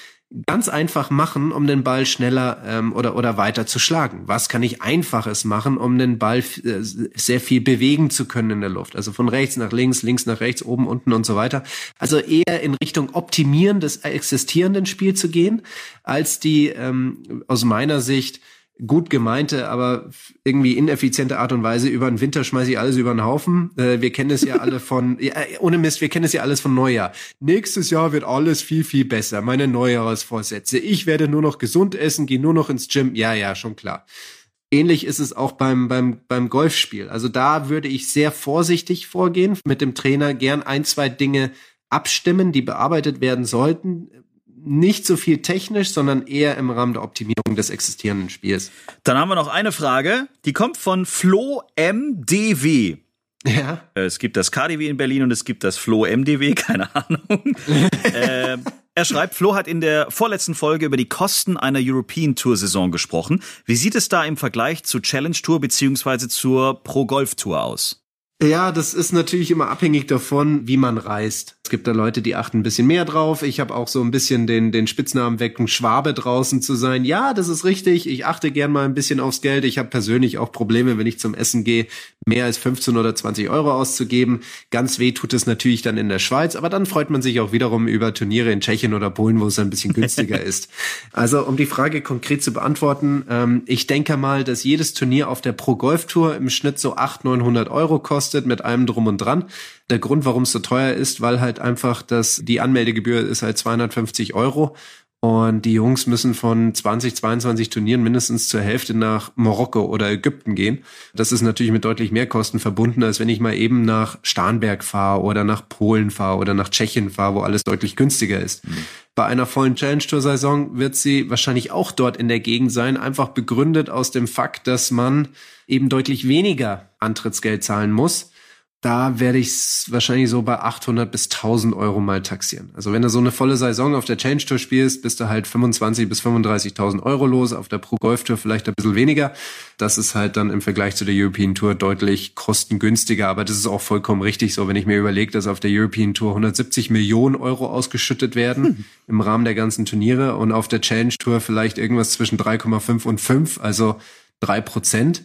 ganz einfach machen, um den Ball schneller ähm, oder oder weiter zu schlagen? Was kann ich einfaches machen, um den Ball äh, sehr viel bewegen zu können in der Luft? Also von rechts nach links, links nach rechts, oben, unten und so weiter. Also eher in Richtung Optimieren des existierenden Spiels zu gehen, als die ähm, aus meiner Sicht gut gemeinte, aber irgendwie ineffiziente Art und Weise über den Winter schmeiße ich alles über den Haufen. Äh, wir kennen es ja alle von, ja, ohne Mist, wir kennen es ja alles von Neujahr. Nächstes Jahr wird alles viel, viel besser. Meine Neujahrsvorsätze. Ich werde nur noch gesund essen, gehe nur noch ins Gym. Ja, ja, schon klar. Ähnlich ist es auch beim, beim, beim Golfspiel. Also da würde ich sehr vorsichtig vorgehen, mit dem Trainer gern ein, zwei Dinge abstimmen, die bearbeitet werden sollten. Nicht so viel technisch, sondern eher im Rahmen der Optimierung des existierenden Spiels. Dann haben wir noch eine Frage, die kommt von Flo MDW. Ja. Äh, Es gibt das KDW in Berlin und es gibt das Flo MDW, keine Ahnung. äh, er schreibt, Flo hat in der vorletzten Folge über die Kosten einer European Tour Saison gesprochen. Wie sieht es da im Vergleich zur Challenge Tour beziehungsweise zur Pro Golf Tour aus? Ja, das ist natürlich immer abhängig davon, wie man reist. Es gibt da Leute, die achten ein bisschen mehr drauf. Ich habe auch so ein bisschen den, den Spitznamen weg, ein Schwabe draußen zu sein. Ja, das ist richtig. Ich achte gern mal ein bisschen aufs Geld. Ich habe persönlich auch Probleme, wenn ich zum Essen gehe, mehr als 15 oder 20 Euro auszugeben. Ganz weh tut es natürlich dann in der Schweiz, aber dann freut man sich auch wiederum über Turniere in Tschechien oder Polen, wo es ein bisschen günstiger ist. Also um die Frage konkret zu beantworten, ähm, ich denke mal, dass jedes Turnier auf der Pro Golf Tour im Schnitt so 800, 900 Euro kostet mit allem drum und dran. Der Grund, warum es so teuer ist, weil halt einfach, dass die Anmeldegebühr ist halt 250 Euro und die Jungs müssen von 20, 22 Turnieren mindestens zur Hälfte nach Marokko oder Ägypten gehen. Das ist natürlich mit deutlich mehr Kosten verbunden, als wenn ich mal eben nach Starnberg fahre oder nach Polen fahre oder nach Tschechien fahre, wo alles deutlich günstiger ist. Mhm. Bei einer vollen Challenge Tour Saison wird sie wahrscheinlich auch dort in der Gegend sein, einfach begründet aus dem Fakt, dass man eben deutlich weniger Antrittsgeld zahlen muss da werde ich es wahrscheinlich so bei 800 bis 1000 Euro mal taxieren. Also wenn du so eine volle Saison auf der Change Tour spielst, bist du halt 25 bis 35.000 Euro los, auf der Pro Golf Tour vielleicht ein bisschen weniger. Das ist halt dann im Vergleich zu der European Tour deutlich kostengünstiger, aber das ist auch vollkommen richtig so, wenn ich mir überlege, dass auf der European Tour 170 Millionen Euro ausgeschüttet werden hm. im Rahmen der ganzen Turniere und auf der Challenge Tour vielleicht irgendwas zwischen 3,5 und 5, also drei Prozent.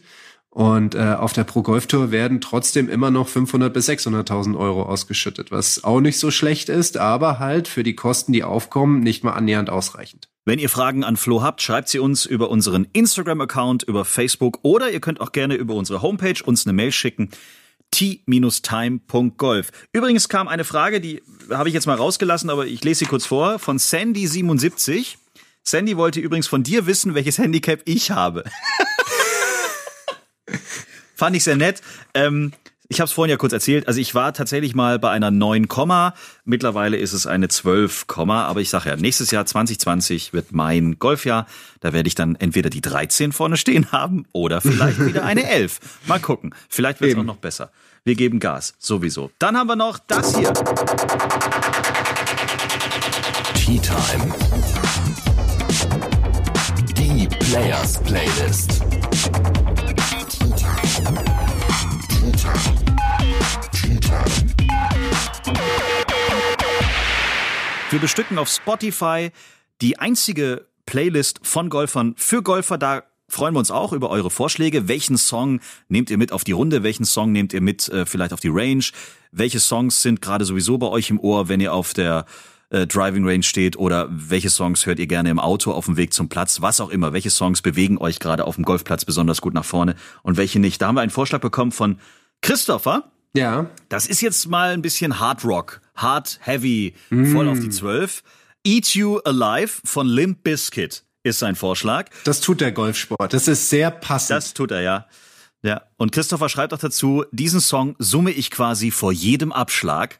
Und äh, auf der Pro Golf Tour werden trotzdem immer noch 500 bis 600.000 Euro ausgeschüttet, was auch nicht so schlecht ist, aber halt für die Kosten, die aufkommen, nicht mal annähernd ausreichend. Wenn ihr Fragen an Flo habt, schreibt sie uns über unseren Instagram-Account, über Facebook oder ihr könnt auch gerne über unsere Homepage uns eine Mail schicken t-time.golf. Übrigens kam eine Frage, die habe ich jetzt mal rausgelassen, aber ich lese sie kurz vor, von Sandy77. Sandy wollte übrigens von dir wissen, welches Handicap ich habe. Fand ich sehr nett. Ähm, ich habe es vorhin ja kurz erzählt. Also ich war tatsächlich mal bei einer 9, mittlerweile ist es eine 12, aber ich sage ja, nächstes Jahr 2020 wird mein Golfjahr. Da werde ich dann entweder die 13 vorne stehen haben oder vielleicht wieder eine 11. Mal gucken. Vielleicht wird es auch noch besser. Wir geben Gas, sowieso. Dann haben wir noch das hier. Tea Time. Die Players Playlist. Wir bestücken auf Spotify die einzige Playlist von Golfern für Golfer. Da freuen wir uns auch über eure Vorschläge. Welchen Song nehmt ihr mit auf die Runde? Welchen Song nehmt ihr mit äh, vielleicht auf die Range? Welche Songs sind gerade sowieso bei euch im Ohr, wenn ihr auf der äh, Driving Range steht? Oder welche Songs hört ihr gerne im Auto auf dem Weg zum Platz? Was auch immer. Welche Songs bewegen euch gerade auf dem Golfplatz besonders gut nach vorne und welche nicht? Da haben wir einen Vorschlag bekommen von Christopher. Ja. Das ist jetzt mal ein bisschen Hard Rock, Hard Heavy, mm. voll auf die Zwölf. Eat You Alive von Limp Bizkit ist sein Vorschlag. Das tut der Golfsport. Das ist sehr passend. Das tut er, ja. Ja. Und Christopher schreibt auch dazu, diesen Song summe ich quasi vor jedem Abschlag.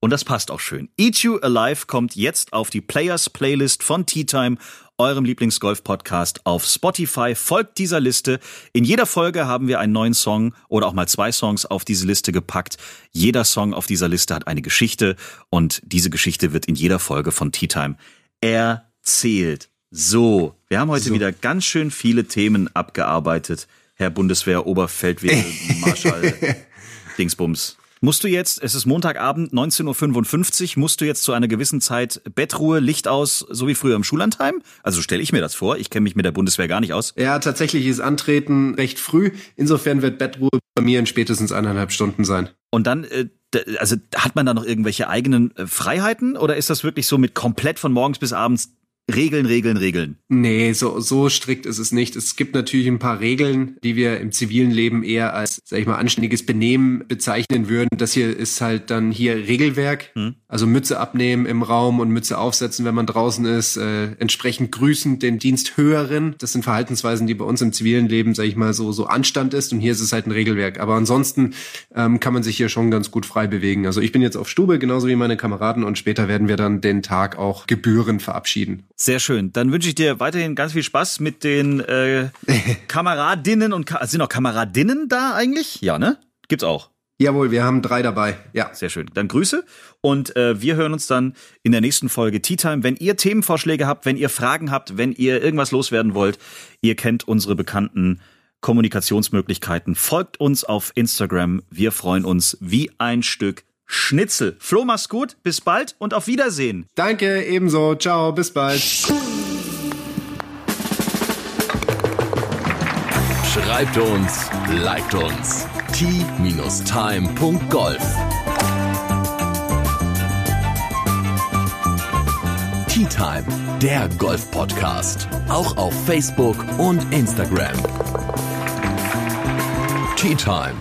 Und das passt auch schön. Eat You Alive kommt jetzt auf die Players Playlist von Tea Time eurem Lieblingsgolf-Podcast auf Spotify. Folgt dieser Liste. In jeder Folge haben wir einen neuen Song oder auch mal zwei Songs auf diese Liste gepackt. Jeder Song auf dieser Liste hat eine Geschichte und diese Geschichte wird in jeder Folge von Tea Time erzählt. So, wir haben heute so. wieder ganz schön viele Themen abgearbeitet. Herr Bundeswehr, Oberfeldwebel, Marschall, Dingsbums. Musst du jetzt, es ist Montagabend, 19.55 Uhr, musst du jetzt zu einer gewissen Zeit Bettruhe, Licht aus, so wie früher im Schullandheim? Also stelle ich mir das vor. Ich kenne mich mit der Bundeswehr gar nicht aus. Ja, tatsächlich ist Antreten recht früh. Insofern wird Bettruhe bei mir in spätestens eineinhalb Stunden sein. Und dann, äh, also hat man da noch irgendwelche eigenen äh, Freiheiten oder ist das wirklich so mit komplett von morgens bis abends Regeln, Regeln, Regeln. Nee, so, so strikt ist es nicht. Es gibt natürlich ein paar Regeln, die wir im zivilen Leben eher als, sag ich mal, anständiges Benehmen bezeichnen würden. Das hier ist halt dann hier Regelwerk. Hm. Also Mütze abnehmen im Raum und Mütze aufsetzen, wenn man draußen ist. Äh, entsprechend grüßen den Diensthöheren. Das sind Verhaltensweisen, die bei uns im zivilen Leben, sag ich mal, so, so Anstand ist. Und hier ist es halt ein Regelwerk. Aber ansonsten ähm, kann man sich hier schon ganz gut frei bewegen. Also ich bin jetzt auf Stube, genauso wie meine Kameraden. Und später werden wir dann den Tag auch gebührend verabschieden. Sehr schön. Dann wünsche ich dir weiterhin ganz viel Spaß mit den äh, Kameradinnen und Ka sind auch Kameradinnen da eigentlich? Ja, ne? Gibt's auch. Jawohl, wir haben drei dabei. Ja. Sehr schön. Dann Grüße und äh, wir hören uns dann in der nächsten Folge Tea Time. Wenn ihr Themenvorschläge habt, wenn ihr Fragen habt, wenn ihr irgendwas loswerden wollt, ihr kennt unsere bekannten Kommunikationsmöglichkeiten. Folgt uns auf Instagram. Wir freuen uns wie ein Stück Schnitzel. Flo, mach's gut, bis bald und auf Wiedersehen. Danke, ebenso. Ciao, bis bald. Schreibt uns, liked uns. t-time.golf Tea Time, der Golf-Podcast. Auch auf Facebook und Instagram. Tea Time